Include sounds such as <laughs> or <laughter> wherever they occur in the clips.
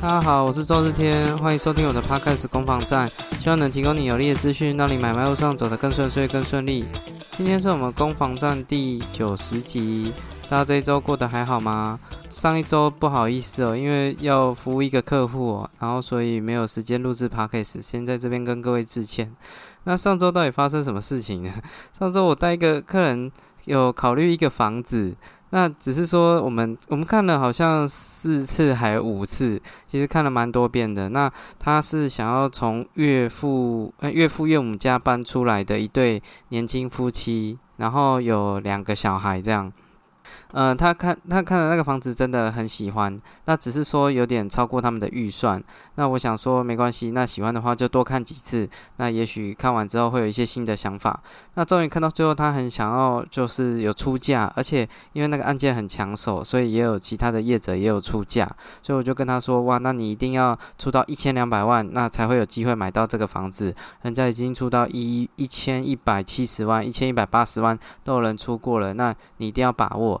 大家好，我是周日天，欢迎收听我的 Podcast 攻防战，希望能提供你有力的资讯，让你买卖路上走得更顺遂、更顺利。今天是我们攻防战第九十集，大家这一周过得还好吗？上一周不好意思哦，因为要服务一个客户哦，然后所以没有时间录制 Podcast，先在这边跟各位致歉。那上周到底发生什么事情呢？上周我带一个客人有考虑一个房子。那只是说，我们我们看了好像四次还有五次，其实看了蛮多遍的。那他是想要从岳父、岳父岳母家搬出来的一对年轻夫妻，然后有两个小孩这样。嗯，他看他看的那个房子真的很喜欢，那只是说有点超过他们的预算。那我想说没关系，那喜欢的话就多看几次，那也许看完之后会有一些新的想法。那终于看到最后，他很想要就是有出价，而且因为那个案件很抢手，所以也有其他的业者也有出价，所以我就跟他说：哇，那你一定要出到一千两百万，那才会有机会买到这个房子。人家已经出到一一千一百七十万、一千一百八十万都有人出过了，那你一定要把握。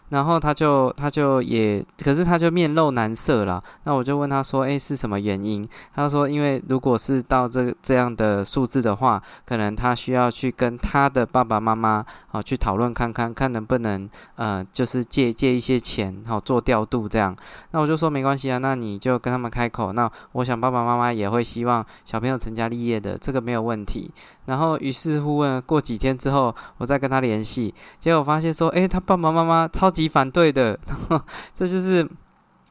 然后他就他就也，可是他就面露难色了。那我就问他说：“诶，是什么原因？”他说：“因为如果是到这这样的数字的话，可能他需要去跟他的爸爸妈妈啊去讨论看看，看能不能呃，就是借借一些钱，好做调度这样。”那我就说没关系啊，那你就跟他们开口。那我想爸爸妈妈也会希望小朋友成家立业的，这个没有问题。然后于是乎问过几天之后，我再跟他联系，结果发现说：“诶，他爸爸妈妈超级反对的。”这就是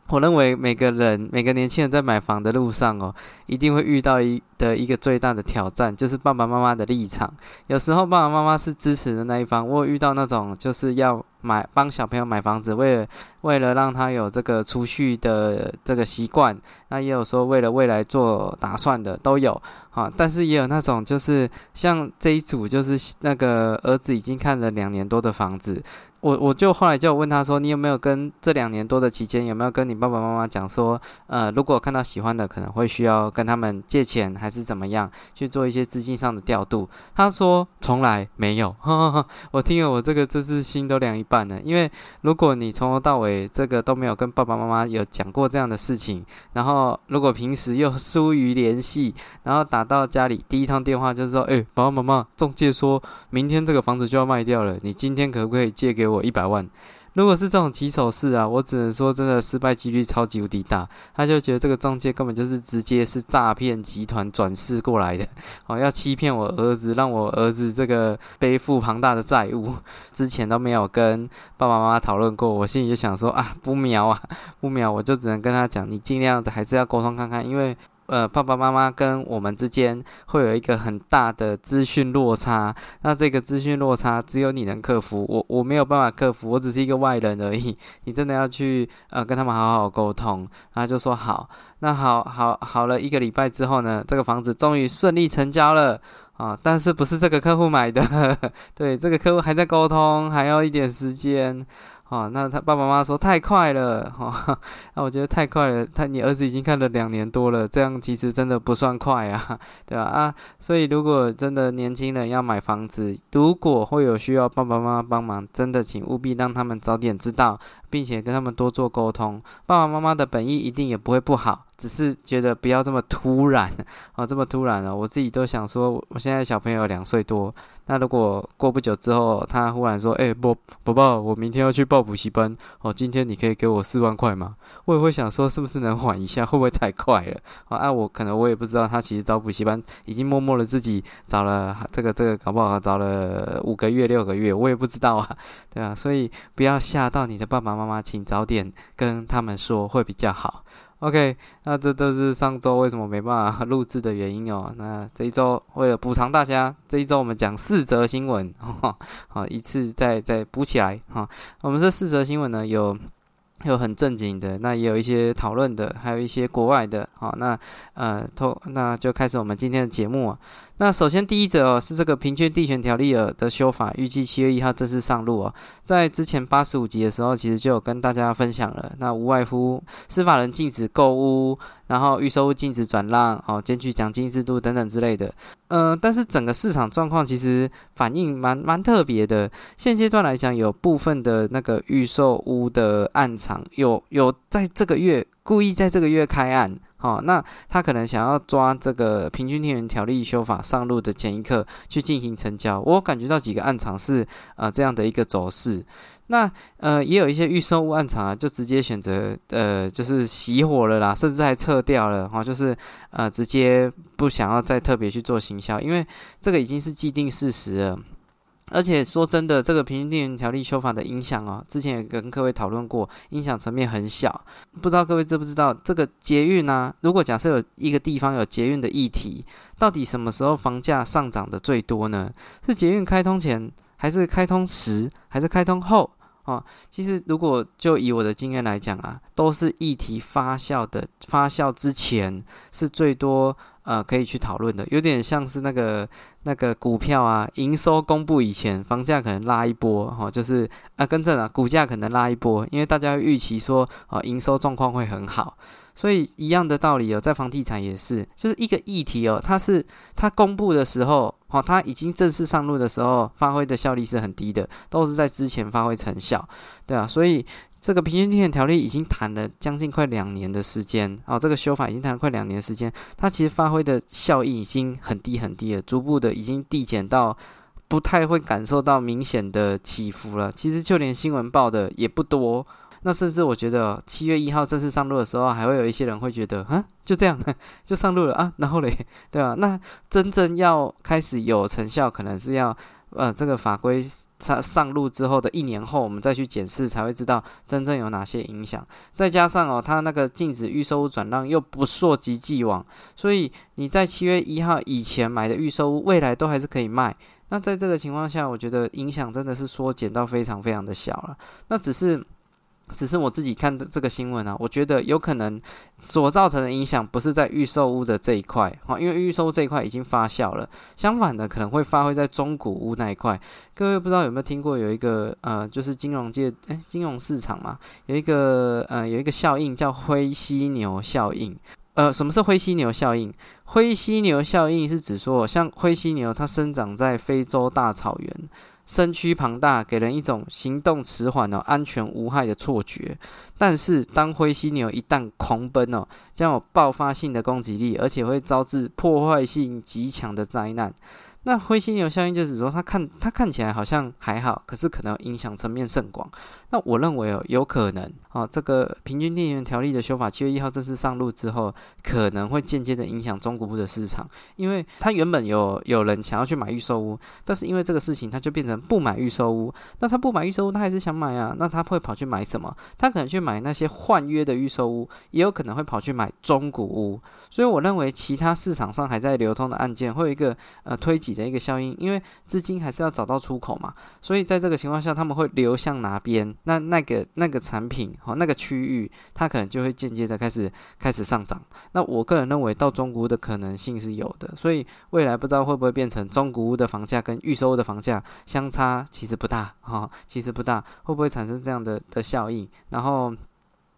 我认为每个人每个年轻人在买房的路上哦，一定会遇到一的一个最大的挑战，就是爸爸妈妈的立场。有时候爸爸妈妈是支持的那一方，我有遇到那种就是要。买帮小朋友买房子，为了为了让他有这个储蓄的这个习惯，那也有说为了未来做打算的都有啊。但是也有那种就是像这一组，就是那个儿子已经看了两年多的房子。我我就后来就问他说：“你有没有跟这两年多的期间，有没有跟你爸爸妈妈讲说，呃，如果看到喜欢的，可能会需要跟他们借钱，还是怎么样去做一些资金上的调度？”他说：“从来没有。<laughs> ”我听了，我这个这次心都凉一半了。因为如果你从头到尾这个都没有跟爸爸妈妈有讲过这样的事情，然后如果平时又疏于联系，然后打到家里第一通电话就是说：“哎，爸爸妈妈，中介说明天这个房子就要卖掉了，你今天可不可以借给我？”我一百万，如果是这种起手式啊，我只能说真的失败几率超级无敌大。他就觉得这个中介根本就是直接是诈骗集团转世过来的，哦，要欺骗我儿子，让我儿子这个背负庞大的债务。之前都没有跟爸爸妈妈讨论过，我心里就想说啊，不妙啊，不妙，我就只能跟他讲，你尽量还是要沟通看看，因为。呃，爸爸妈妈跟我们之间会有一个很大的资讯落差，那这个资讯落差只有你能克服，我我没有办法克服，我只是一个外人而已。你真的要去呃跟他们好好沟通，然后就说好，那好好好了一个礼拜之后呢，这个房子终于顺利成交了啊，但是不是这个客户买的，<laughs> 对，这个客户还在沟通，还要一点时间。哦，那他爸爸妈妈说太快了，哈，那我觉得太快了。他你儿子已经看了两年多了，这样其实真的不算快啊，对吧？啊，所以如果真的年轻人要买房子，如果会有需要爸爸妈妈帮忙，真的请务必让他们早点知道。并且跟他们多做沟通，爸爸妈妈的本意一定也不会不好，只是觉得不要这么突然啊，<laughs> 这么突然了。我自己都想说，我现在小朋友两岁多，那如果过不久之后，他忽然说：“哎，宝宝宝，我明天要去报补习班，哦，今天你可以给我四万块吗？”我也会想说，是不是能缓一下？会不会太快了？啊，我可能我也不知道，他其实找补习班已经默默的自己找了这个这个，搞不好找了五个月六个月，我也不知道啊，对啊，所以不要吓到你的爸爸。妈妈，请早点跟他们说会比较好。OK，那这都是上周为什么没办法录制的原因哦。那这一周为了补偿大家，这一周我们讲四则新闻，好，一次再再补起来哈。我们这四则新闻呢，有有很正经的，那也有一些讨论的，还有一些国外的。好，那呃，透那就开始我们今天的节目啊。那首先第一则哦，是这个平均地权条例的修法，预计七月一号正式上路哦。在之前八十五集的时候，其实就有跟大家分享了。那无外乎司法人禁止购物，然后预售物禁止转让，哦，兼具奖金制度等等之类的。呃，但是整个市场状况其实反应蛮蛮特别的。现阶段来讲，有部分的那个预售屋的暗场有有在这个月。故意在这个月开案。哦，那他可能想要抓这个平均天元条例修法上路的前一刻去进行成交，我感觉到几个暗场是呃这样的一个走势。那呃也有一些预售物暗场啊，就直接选择呃就是熄火了啦，甚至还撤掉了哈，就是呃直接不想要再特别去做行销，因为这个已经是既定事实了。而且说真的，这个平均电源条例修法的影响哦，之前也跟各位讨论过，影响层面很小。不知道各位知不知道，这个捷运呢？如果假设有一个地方有捷运的议题，到底什么时候房价上涨的最多呢？是捷运开通前，还是开通时，还是开通后？哦，其实如果就以我的经验来讲啊，都是议题发酵的发酵之前是最多。呃，可以去讨论的，有点像是那个那个股票啊，营收公布以前，房价可能拉一波，哈，就是啊，跟着啊，股价可能拉一波，因为大家预期说啊，营收状况会很好，所以一样的道理哦，在房地产也是，就是一个议题哦，它是它公布的时候，哦，它已经正式上路的时候，发挥的效力是很低的，都是在之前发挥成效，对啊，所以。这个平均天然条例已经谈了将近快两年的时间啊，这个修法已经谈了快两年时间，它其实发挥的效益已经很低很低了，逐步的已经递减到不太会感受到明显的起伏了。其实就连新闻报的也不多，那甚至我觉得七月一号正式上路的时候，还会有一些人会觉得，啊，就这样 <laughs> 就上路了啊，然后嘞，对吧？那真正要开始有成效，可能是要。呃，这个法规上上路之后的一年后，我们再去检视，才会知道真正有哪些影响。再加上哦，它那个禁止预售屋转让又不溯及既往，所以你在七月一号以前买的预售屋，未来都还是可以卖。那在这个情况下，我觉得影响真的是缩减到非常非常的小了。那只是。只是我自己看的这个新闻啊，我觉得有可能所造成的影响不是在预售屋的这一块，哈，因为预售这一块已经发酵了。相反的，可能会发挥在中古屋那一块。各位不知道有没有听过有一个呃，就是金融界诶，金融市场嘛，有一个呃，有一个效应叫灰犀牛效应。呃，什么是灰犀牛效应？灰犀牛效应是指说，像灰犀牛它生长在非洲大草原。身躯庞大，给人一种行动迟缓哦、安全无害的错觉。但是，当灰犀牛一旦狂奔哦，将有爆发性的攻击力，而且会招致破坏性极强的灾难。那灰犀牛效应就是说，它看它看起来好像还好，可是可能影响层面甚广。那我认为哦，有可能哦，这个平均电源条例的修法七月一号正式上路之后，可能会间接的影响中古屋的市场，因为它原本有有人想要去买预售屋，但是因为这个事情，他就变成不买预售屋。那他不买预售屋，他还是想买啊？那他会跑去买什么？他可能去买那些换约的预售屋，也有可能会跑去买中古屋。所以我认为，其他市场上还在流通的案件，会有一个呃推挤的一个效应，因为资金还是要找到出口嘛。所以在这个情况下，他们会流向哪边？那那个那个产品哈那个区域，它可能就会间接的开始开始上涨。那我个人认为，到中古屋的可能性是有的。所以未来不知道会不会变成中古屋的房价跟预售的房价相差其实不大哈，其实不大，会不会产生这样的的效应？然后。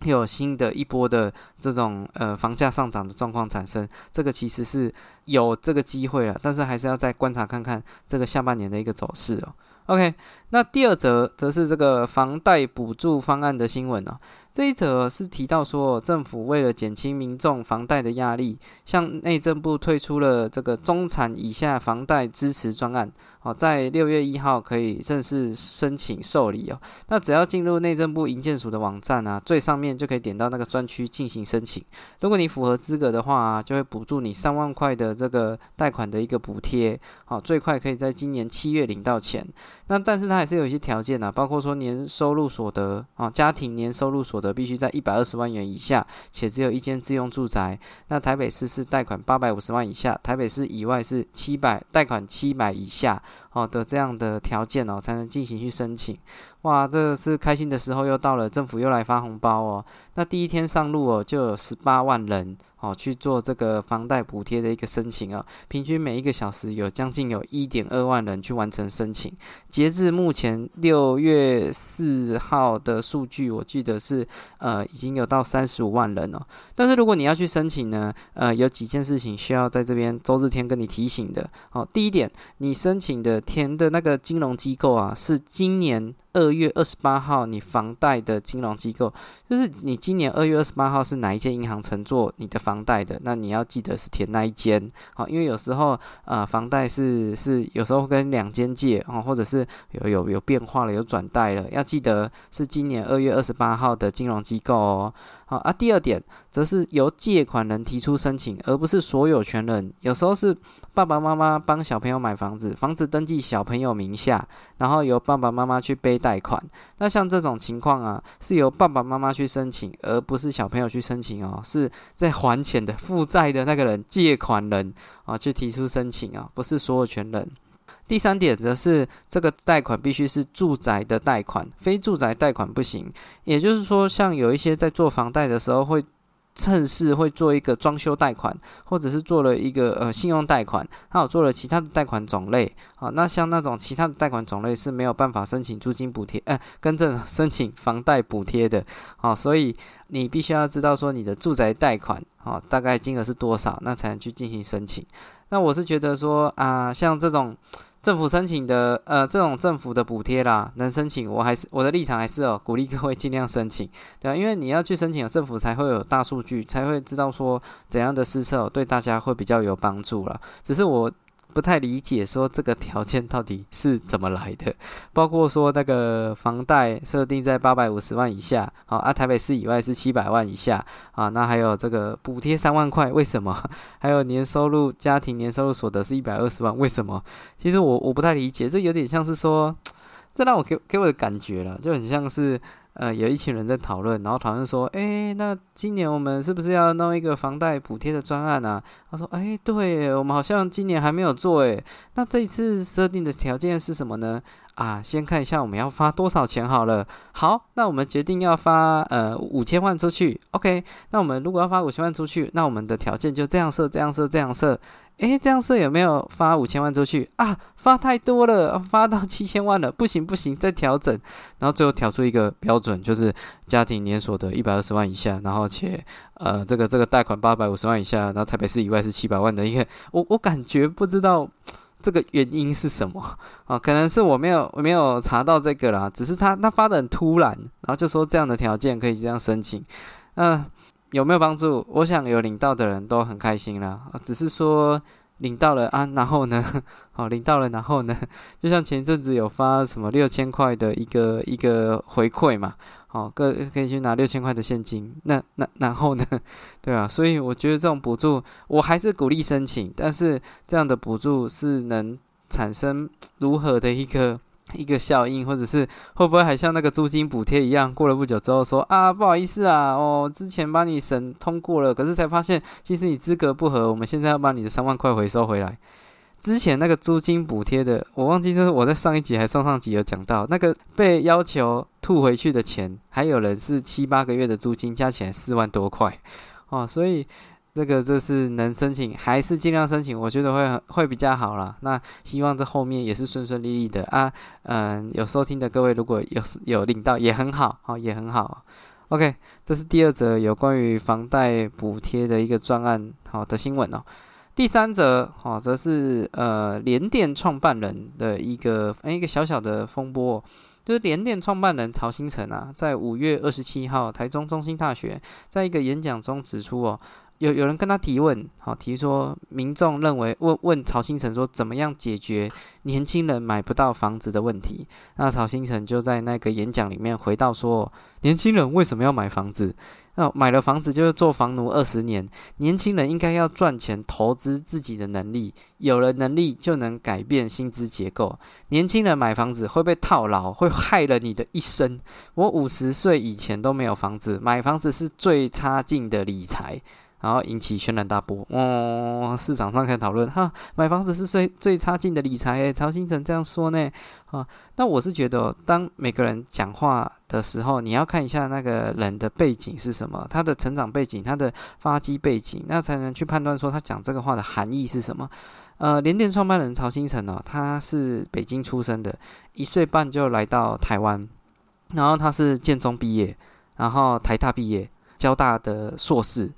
有新的一波的这种呃房价上涨的状况产生，这个其实是有这个机会了，但是还是要再观察看看这个下半年的一个走势哦。OK，那第二则则是这个房贷补助方案的新闻哦。这一则是提到说，政府为了减轻民众房贷的压力，向内政部推出了这个中产以下房贷支持专案。哦，在六月一号可以正式申请受理哦。那只要进入内政部营建署的网站啊，最上面就可以点到那个专区进行申请。如果你符合资格的话，就会补助你三万块的这个贷款的一个补贴。好，最快可以在今年七月领到钱。那但是它还是有一些条件啊，包括说年收入所得啊，家庭年收入所的必须在一百二十万元以下，且只有一间自用住宅。那台北市是贷款八百五十万以下，台北市以外是七百贷款七百以下。哦的，这样的条件哦，才能进行去申请。哇，这是开心的时候又到了，政府又来发红包哦。那第一天上路哦，就有十八万人。哦，去做这个房贷补贴的一个申请啊，平均每一个小时有将近有一点二万人去完成申请。截至目前六月四号的数据，我记得是呃已经有到三十五万人哦。但是如果你要去申请呢，呃，有几件事情需要在这边周日天跟你提醒的。哦，第一点，你申请的填的那个金融机构啊，是今年二月二十八号你房贷的金融机构，就是你今年二月二十八号是哪一间银行承做你的房贷的，那你要记得是填那一间，好，因为有时候呃房贷是是有时候跟两间借啊，或者是有有有变化了，有转贷了，要记得是今年二月二十八号的金融机构哦。好啊，第二点则是由借款人提出申请，而不是所有权人。有时候是爸爸妈妈帮小朋友买房子，房子登记小朋友名下，然后由爸爸妈妈去背贷款。那像这种情况啊，是由爸爸妈妈去申请，而不是小朋友去申请哦。是在还钱的负债的那个人，借款人啊，去提出申请啊，不是所有权人。第三点则是这个贷款必须是住宅的贷款，非住宅贷款不行。也就是说，像有一些在做房贷的时候，会趁势会做一个装修贷款，或者是做了一个呃信用贷款，还有做了其他的贷款种类。好，那像那种其他的贷款种类是没有办法申请租金补贴，呃，跟着申请房贷补贴的。啊，所以你必须要知道说你的住宅贷款，啊，大概金额是多少，那才能去进行申请。那我是觉得说啊，像这种。政府申请的，呃，这种政府的补贴啦，能申请，我还是我的立场还是哦，鼓励各位尽量申请，<laughs> 对啊，因为你要去申请，政府才会有大数据，才会知道说怎样的施策对大家会比较有帮助了。只是我。不太理解，说这个条件到底是怎么来的？<laughs> 包括说那个房贷设定在八百五十万以下，好啊，台北市以外是七百万以下啊，那还有这个补贴三万块，为什么？<laughs> 还有年收入家庭年收入所得是一百二十万，为什么？其实我我不太理解，这有点像是说，这让我给给我的感觉了，就很像是。呃，有一群人在讨论，然后讨论说，哎，那今年我们是不是要弄一个房贷补贴的专案啊？他说，哎，对，我们好像今年还没有做，哎，那这一次设定的条件是什么呢？啊，先看一下我们要发多少钱好了。好，那我们决定要发呃五千万出去。OK，那我们如果要发五千万出去，那我们的条件就这样设，这样设，这样设。诶，这样设有没有发五千万出去啊？发太多了，发到七千万了，不行不行，再调整，然后最后调出一个标准，就是家庭年所得一百二十万以下，然后且呃这个这个贷款八百五十万以下，然后台北市以外是七百万的一个，我我感觉不知道这个原因是什么啊？可能是我没有没有查到这个啦，只是他他发的很突然，然后就说这样的条件可以这样申请，嗯。有没有帮助？我想有领到的人都很开心了。只是说领到了啊，然后呢？好，<laughs> 领到了，然后呢？就像前阵子有发什么六千块的一个一个回馈嘛，好，各可以去拿六千块的现金。那那然后呢？<laughs> 对啊，所以我觉得这种补助，我还是鼓励申请。但是这样的补助是能产生如何的一个？一个效应，或者是会不会还像那个租金补贴一样，过了不久之后说啊，不好意思啊，哦，之前帮你审通过了，可是才发现其实你资格不合，我们现在要把你的三万块回收回来。之前那个租金补贴的，我忘记就是我在上一集还上上集有讲到，那个被要求吐回去的钱，还有人是七八个月的租金加起来四万多块，哦，所以。这个这是能申请，还是尽量申请？我觉得会会比较好了。那希望这后面也是顺顺利利的啊。嗯，有收听的各位，如果有有领到也很好，好也很好。OK，这是第二则有关于房贷补贴的一个专案好的新闻哦。第三则好，则是呃联电创办人的一个一个小小的风波，就是联电创办人曹新成啊，在五月二十七号台中中心大学在一个演讲中指出哦。有有人跟他提问，好提说，民众认为问问曹新成说，怎么样解决年轻人买不到房子的问题？那曹新成就在那个演讲里面回到说，年轻人为什么要买房子？那买了房子就是做房奴二十年，年轻人应该要赚钱，投资自己的能力，有了能力就能改变薪资结构。年轻人买房子会被套牢，会害了你的一生。我五十岁以前都没有房子，买房子是最差劲的理财。然后引起轩然大波，哦，市场上开始讨论，哈，买房子是最最差劲的理财诶。曹新成这样说呢，啊，那我是觉得，当每个人讲话的时候，你要看一下那个人的背景是什么，他的成长背景，他的发迹背景，那才能去判断说他讲这个话的含义是什么。呃，联电创办人曹新成呢，他是北京出生的，一岁半就来到台湾，然后他是建中毕业，然后台大毕业，交大的硕士。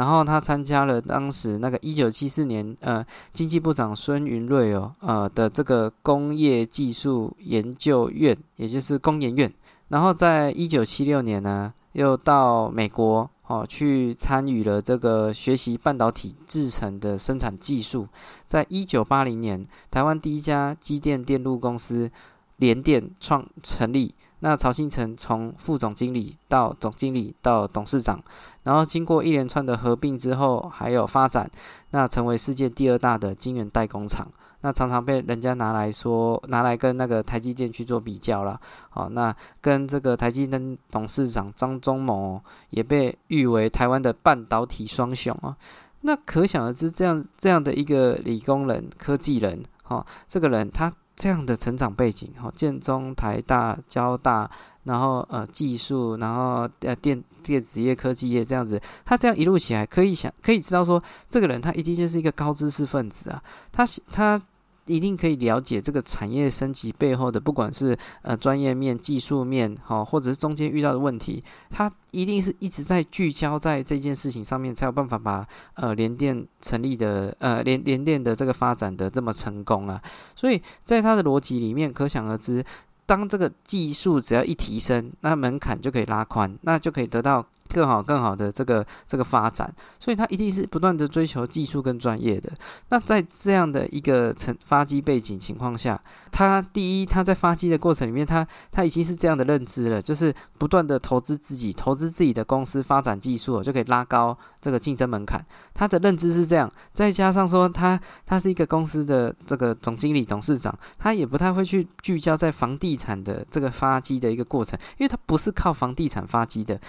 然后他参加了当时那个一九七四年呃经济部长孙云瑞哦呃的这个工业技术研究院，也就是工研院。然后在一九七六年呢，又到美国哦去参与了这个学习半导体制成的生产技术。在一九八零年，台湾第一家机电电路公司联电创成立。那曹新成从副总经理到总经理到董事长，然后经过一连串的合并之后，还有发展，那成为世界第二大的晶圆代工厂。那常常被人家拿来说，拿来跟那个台积电去做比较了。好，那跟这个台积电董事长张忠谋也被誉为台湾的半导体双雄啊。那可想而知，这样这样的一个理工人、科技人，哈，这个人他。这样的成长背景，哈，建中、台大、交大，然后呃技术，然后呃电电子业、科技业这样子，他这样一路起来，可以想可以知道说，这个人他一定就是一个高知识分子啊，他他。一定可以了解这个产业升级背后的，不管是呃专业面、技术面，哈，或者是中间遇到的问题，他一定是一直在聚焦在这件事情上面，才有办法把呃联电成立的呃联联电的这个发展的这么成功啊。所以在他的逻辑里面，可想而知，当这个技术只要一提升，那门槛就可以拉宽，那就可以得到。更好、更好的这个这个发展，所以他一定是不断的追求技术跟专业的。那在这样的一个成发机背景情况下，他第一，他在发机的过程里面，他他已经是这样的认知了，就是不断的投资自己，投资自己的公司发展技术，就可以拉高这个竞争门槛。他的认知是这样，再加上说他他是一个公司的这个总经理、董事长，他也不太会去聚焦在房地产的这个发机的一个过程，因为他不是靠房地产发机的。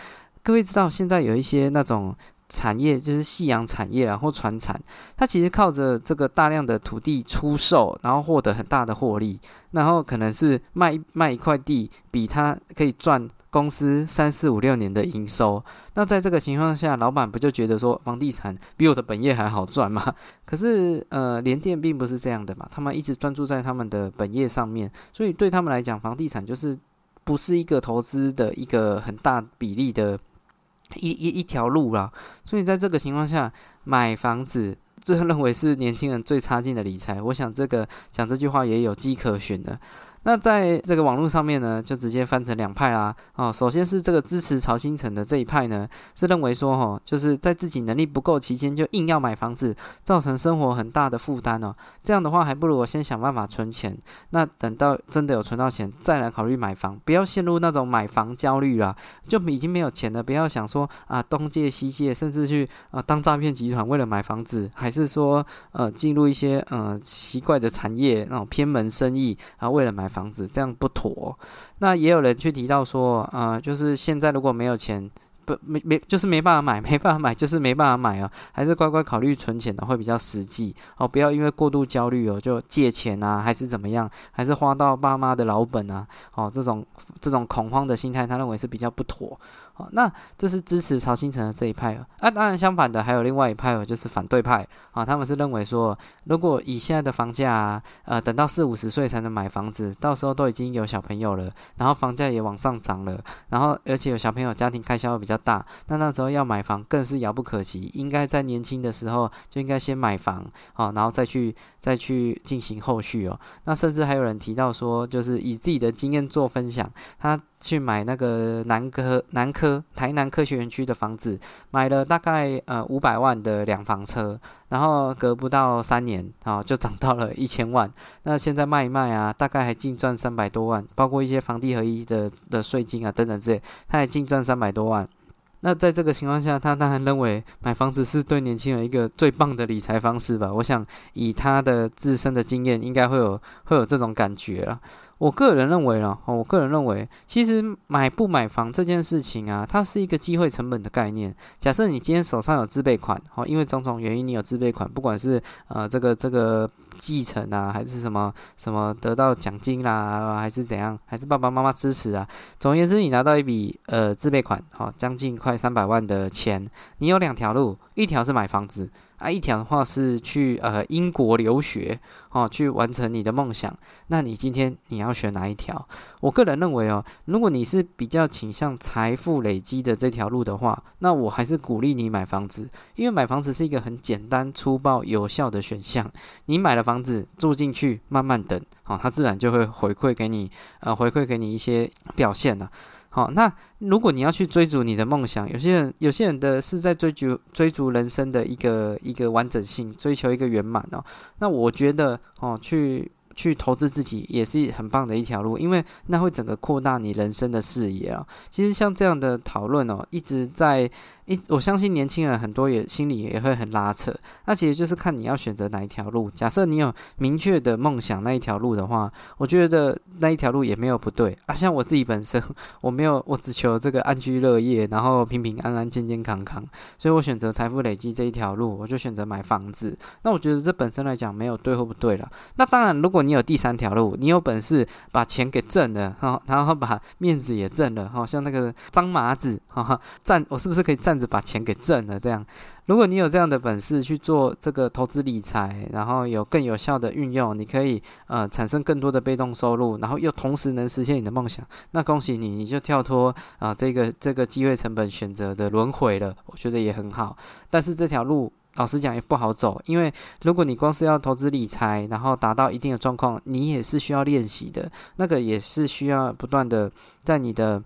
各位知道，现在有一些那种产业，就是夕阳产业然后传产，它其实靠着这个大量的土地出售，然后获得很大的获利，然后可能是卖卖一块地，比他可以赚公司三四五六年的营收。那在这个情况下，老板不就觉得说，房地产比我的本业还好赚吗？<laughs> 可是，呃，联电并不是这样的嘛，他们一直专注在他们的本业上面，所以对他们来讲，房地产就是不是一个投资的一个很大比例的。一一一条路啦，所以在这个情况下，买房子，最后认为是年轻人最差劲的理财。我想这个讲这句话也有迹可循的。那在这个网络上面呢，就直接分成两派啦。哦，首先是这个支持曹新成的这一派呢，是认为说，哈，就是在自己能力不够期间就硬要买房子，造成生活很大的负担哦。这样的话，还不如我先想办法存钱。那等到真的有存到钱，再来考虑买房，不要陷入那种买房焦虑啦。就已经没有钱了，不要想说啊东借西借，甚至去啊当诈骗集团为了买房子，还是说呃进入一些呃奇怪的产业那种偏门生意啊为了买。房子这样不妥，那也有人去提到说，啊，就是现在如果没有钱，不没没就是没办法买，没办法买就是没办法买啊，<laughs> 还是乖乖考虑存钱的会比较实际哦，不要因为过度焦虑哦就借钱啊，还是怎么样，还是花到爸妈的老本啊，哦这种这种恐慌的心态，他认为是比较不妥。好那这是支持曹新成的这一派哦，啊，当然相反的还有另外一派哦，就是反对派啊，他们是认为说，如果以现在的房价啊，呃，等到四五十岁才能买房子，到时候都已经有小朋友了，然后房价也往上涨了，然后而且有小朋友家庭开销比较大，那那时候要买房更是遥不可及，应该在年轻的时候就应该先买房啊，然后再去再去进行后续哦。那甚至还有人提到说，就是以自己的经验做分享，他。去买那个南科南科台南科学园区的房子，买了大概呃五百万的两房车，然后隔不到三年啊就涨到了一千万。那现在卖一卖啊，大概还净赚三百多万，包括一些房地合一的的税金啊等等之类，他还净赚三百多万。那在这个情况下，他当然认为买房子是对年轻人一个最棒的理财方式吧？我想以他的自身的经验，应该会有会有这种感觉了。我个人认为了，我个人认为，其实买不买房这件事情啊，它是一个机会成本的概念。假设你今天手上有自备款，好，因为种种原因你有自备款，不管是呃这个这个继承啊，还是什么什么得到奖金啦，还是怎样，还是爸爸妈妈支持啊？总而言之，你拿到一笔呃自备款，好，将近快三百万的钱，你有两条路，一条是买房子。啊，一条的话是去呃英国留学哦，去完成你的梦想。那你今天你要选哪一条？我个人认为哦，如果你是比较倾向财富累积的这条路的话，那我还是鼓励你买房子，因为买房子是一个很简单、粗暴、有效的选项。你买了房子住进去，慢慢等，好，它自然就会回馈给你，呃，回馈给你一些表现了。好，那如果你要去追逐你的梦想，有些人有些人的是在追逐追逐人生的一个一个完整性，追求一个圆满哦。那我觉得哦，去去投资自己也是很棒的一条路，因为那会整个扩大你人生的视野啊。其实像这样的讨论哦，一直在。一我相信年轻人很多也心里也会很拉扯，那其实就是看你要选择哪一条路。假设你有明确的梦想那一条路的话，我觉得那一条路也没有不对啊。像我自己本身，我没有，我只求这个安居乐业，然后平平安安、健健康康，所以我选择财富累积这一条路，我就选择买房子。那我觉得这本身来讲没有对或不对了。那当然，如果你有第三条路，你有本事把钱给挣了，哈，然后把面子也挣了，哈，像那个张麻子，哈哈，站我是不是可以站把钱给挣了，这样，如果你有这样的本事去做这个投资理财，然后有更有效的运用，你可以呃产生更多的被动收入，然后又同时能实现你的梦想，那恭喜你，你就跳脱啊这个这个机会成本选择的轮回了，我觉得也很好。但是这条路老实讲也不好走，因为如果你光是要投资理财，然后达到一定的状况，你也是需要练习的，那个也是需要不断的在你的。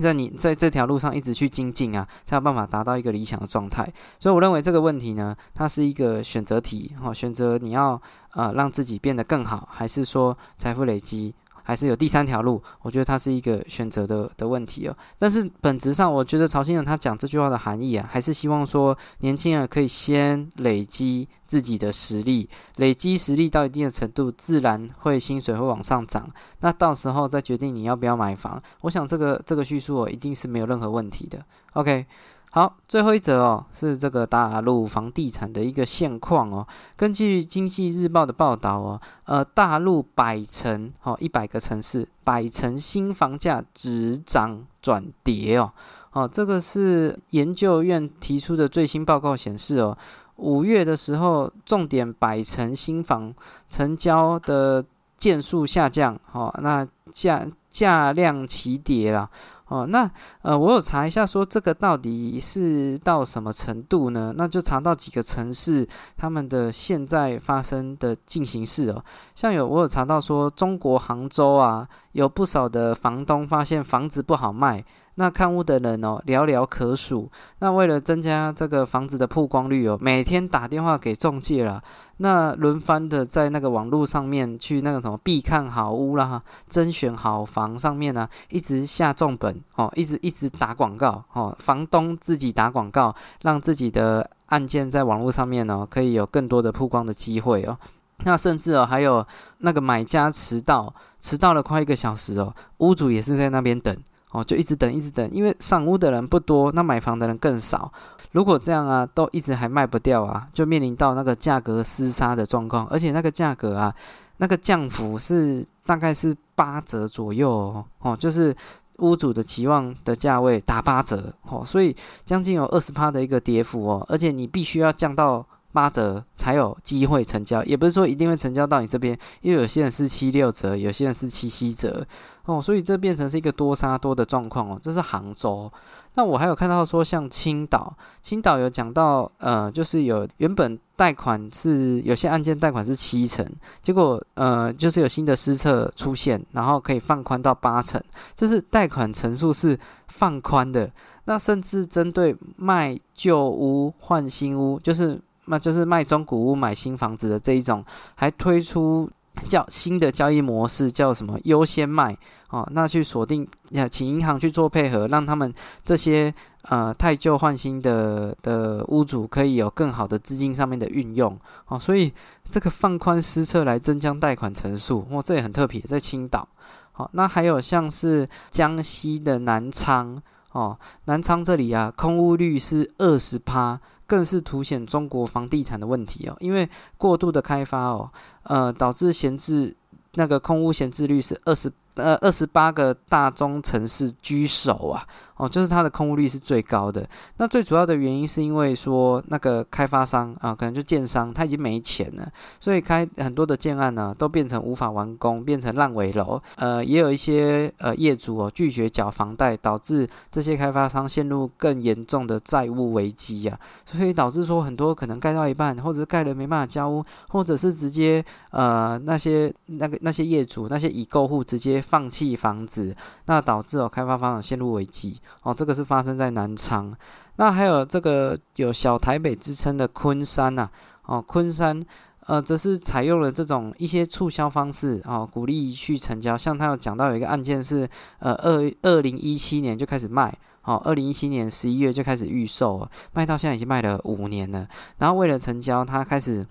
在你在这条路上一直去精进啊，才有办法达到一个理想的状态。所以我认为这个问题呢，它是一个选择题哈，选择你要呃让自己变得更好，还是说财富累积。还是有第三条路，我觉得它是一个选择的的问题哦。但是本质上，我觉得曹新人他讲这句话的含义啊，还是希望说年轻人可以先累积自己的实力，累积实力到一定的程度，自然会薪水会往上涨。那到时候再决定你要不要买房，我想这个这个叙述哦，一定是没有任何问题的。OK。好，最后一则哦，是这个大陆房地产的一个现况哦。根据经济日报的报道哦，呃，大陆百城哦，一百个城市，百城新房价只涨转跌哦。哦，这个是研究院提出的最新报告显示哦，五月的时候，重点百城新房成交的件数下降，哦，那价价量齐跌了。哦，那呃，我有查一下，说这个到底是到什么程度呢？那就查到几个城市他们的现在发生的进行式哦，像有我有查到说，中国杭州啊，有不少的房东发现房子不好卖。那看屋的人哦，寥寥可数。那为了增加这个房子的曝光率哦，每天打电话给中介了。那轮番的在那个网络上面去那个什么必看好屋啦、甄选好房上面呢，一直下重本哦，一直一直打广告哦。房东自己打广告，让自己的案件在网络上面呢，可以有更多的曝光的机会哦。那甚至哦，还有那个买家迟到，迟到了快一个小时哦，屋主也是在那边等。哦，就一直等，一直等，因为上屋的人不多，那买房的人更少。如果这样啊，都一直还卖不掉啊，就面临到那个价格厮杀的状况，而且那个价格啊，那个降幅是大概是八折左右哦，哦，就是屋主的期望的价位打八折哦，所以将近有二十趴的一个跌幅哦，而且你必须要降到。八折才有机会成交，也不是说一定会成交到你这边，因为有些人是七六折，有些人是七七折哦，所以这变成是一个多杀多的状况哦。这是杭州，那我还有看到说像青岛，青岛有讲到，呃，就是有原本贷款是有些案件贷款是七成，结果呃就是有新的施策出现，然后可以放宽到八成，就是贷款成数是放宽的，那甚至针对卖旧屋换新屋，就是。那就是卖中古屋买新房子的这一种，还推出叫新的交易模式，叫什么优先卖哦？那去锁定，请银行去做配合，让他们这些呃太旧换新的的屋主可以有更好的资金上面的运用哦。所以这个放宽施策来增加贷款成数，哇，这也很特别，在青岛。好，那还有像是江西的南昌。哦，南昌这里啊，空屋率是二十趴，更是凸显中国房地产的问题哦，因为过度的开发哦，呃，导致闲置那个空屋闲置率是二十呃二十八个大中城市居首啊。哦，就是它的空屋率是最高的。那最主要的原因是因为说那个开发商啊，可能就建商他已经没钱了，所以开很多的建案呢都变成无法完工，变成烂尾楼。呃，也有一些呃业主哦拒绝缴房贷，导致这些开发商陷入更严重的债务危机啊。所以导致说很多可能盖到一半，或者是盖了没办法交屋，或者是直接呃那些那个那些业主那些已购户直接放弃房子，那导致哦开发方陷入危机。哦，这个是发生在南昌，那还有这个有小台北之称的昆山呐，哦，昆山，呃，则是采用了这种一些促销方式，哦，鼓励去成交。像他有讲到有一个案件是，呃，二二零一七年就开始卖，哦，二零一七年十一月就开始预售，卖到现在已经卖了五年了。然后为了成交，他开始。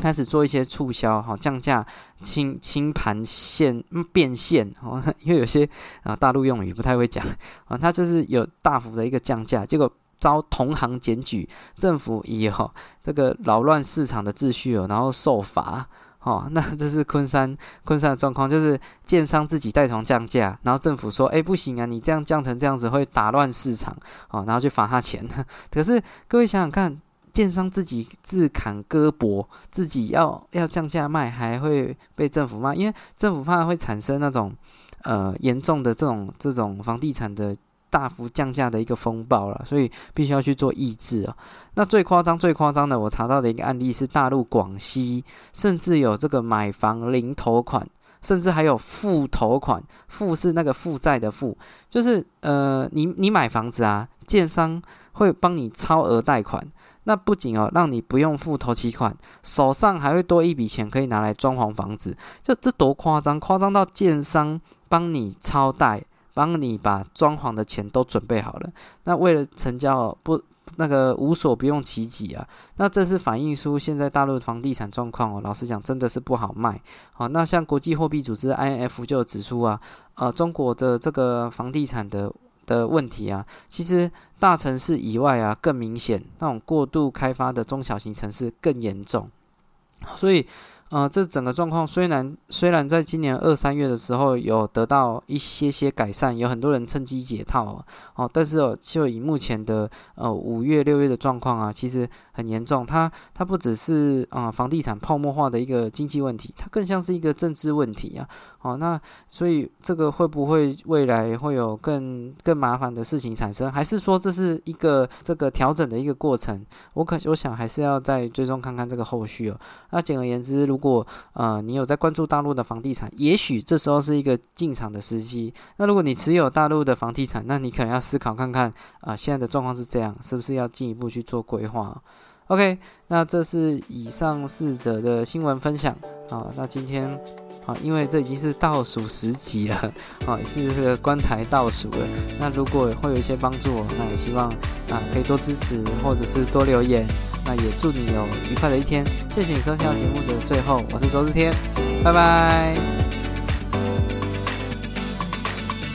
开始做一些促销，哈，降价、清清盘现变现，哦，<laughs> 因为有些啊大陆用语不太会讲，啊，他就是有大幅的一个降价，结果遭同行检举，政府以后这个扰乱市场的秩序哦，然后受罚，哦，<laughs> 那这是昆山昆山的状况，就是建商自己带头降价，然后政府说，哎，不行啊，你这样降成这样子会打乱市场，哦，然后就罚他钱，<laughs> 可是各位想想看。建商自己自砍胳膊，自己要要降价卖，还会被政府骂，因为政府怕会产生那种呃严重的这种这种房地产的大幅降价的一个风暴了，所以必须要去做抑制哦。那最夸张、最夸张的，我查到的一个案例是大陆广西，甚至有这个买房零头款，甚至还有负头款，负是那个负债的负，就是呃你你买房子啊，建商会帮你超额贷款。那不仅哦，让你不用付头期款，手上还会多一笔钱可以拿来装潢房子，就这多夸张！夸张到建商帮你超贷，帮你把装潢的钱都准备好了。那为了成交，不那个无所不用其极啊！那这是反映出现在大陆的房地产状况哦。老实讲，真的是不好卖。好，那像国际货币组织 IMF 就指出啊，呃，中国的这个房地产的。的问题啊，其实大城市以外啊更明显，那种过度开发的中小型城市更严重，所以。呃，这整个状况虽然虽然在今年二三月的时候有得到一些些改善，有很多人趁机解套哦，但是哦，就以目前的呃五月六月的状况啊，其实很严重。它它不只是啊房地产泡沫化的一个经济问题，它更像是一个政治问题啊。哦，那所以这个会不会未来会有更更麻烦的事情产生？还是说这是一个这个调整的一个过程？我可我想还是要再追踪看看这个后续哦。那简而言之，如果呃你有在关注大陆的房地产，也许这时候是一个进场的时机。那如果你持有大陆的房地产，那你可能要思考看看啊，现在的状况是这样，是不是要进一步去做规划？OK，那这是以上四则的新闻分享啊。那今天因为这已经是倒数十集了啊，是这个观台倒数了。那如果会有一些帮助，那也希望啊可以多支持或者是多留言。那也祝你有愉快的一天，谢谢你收听到节目的最后，我是周志天，拜拜。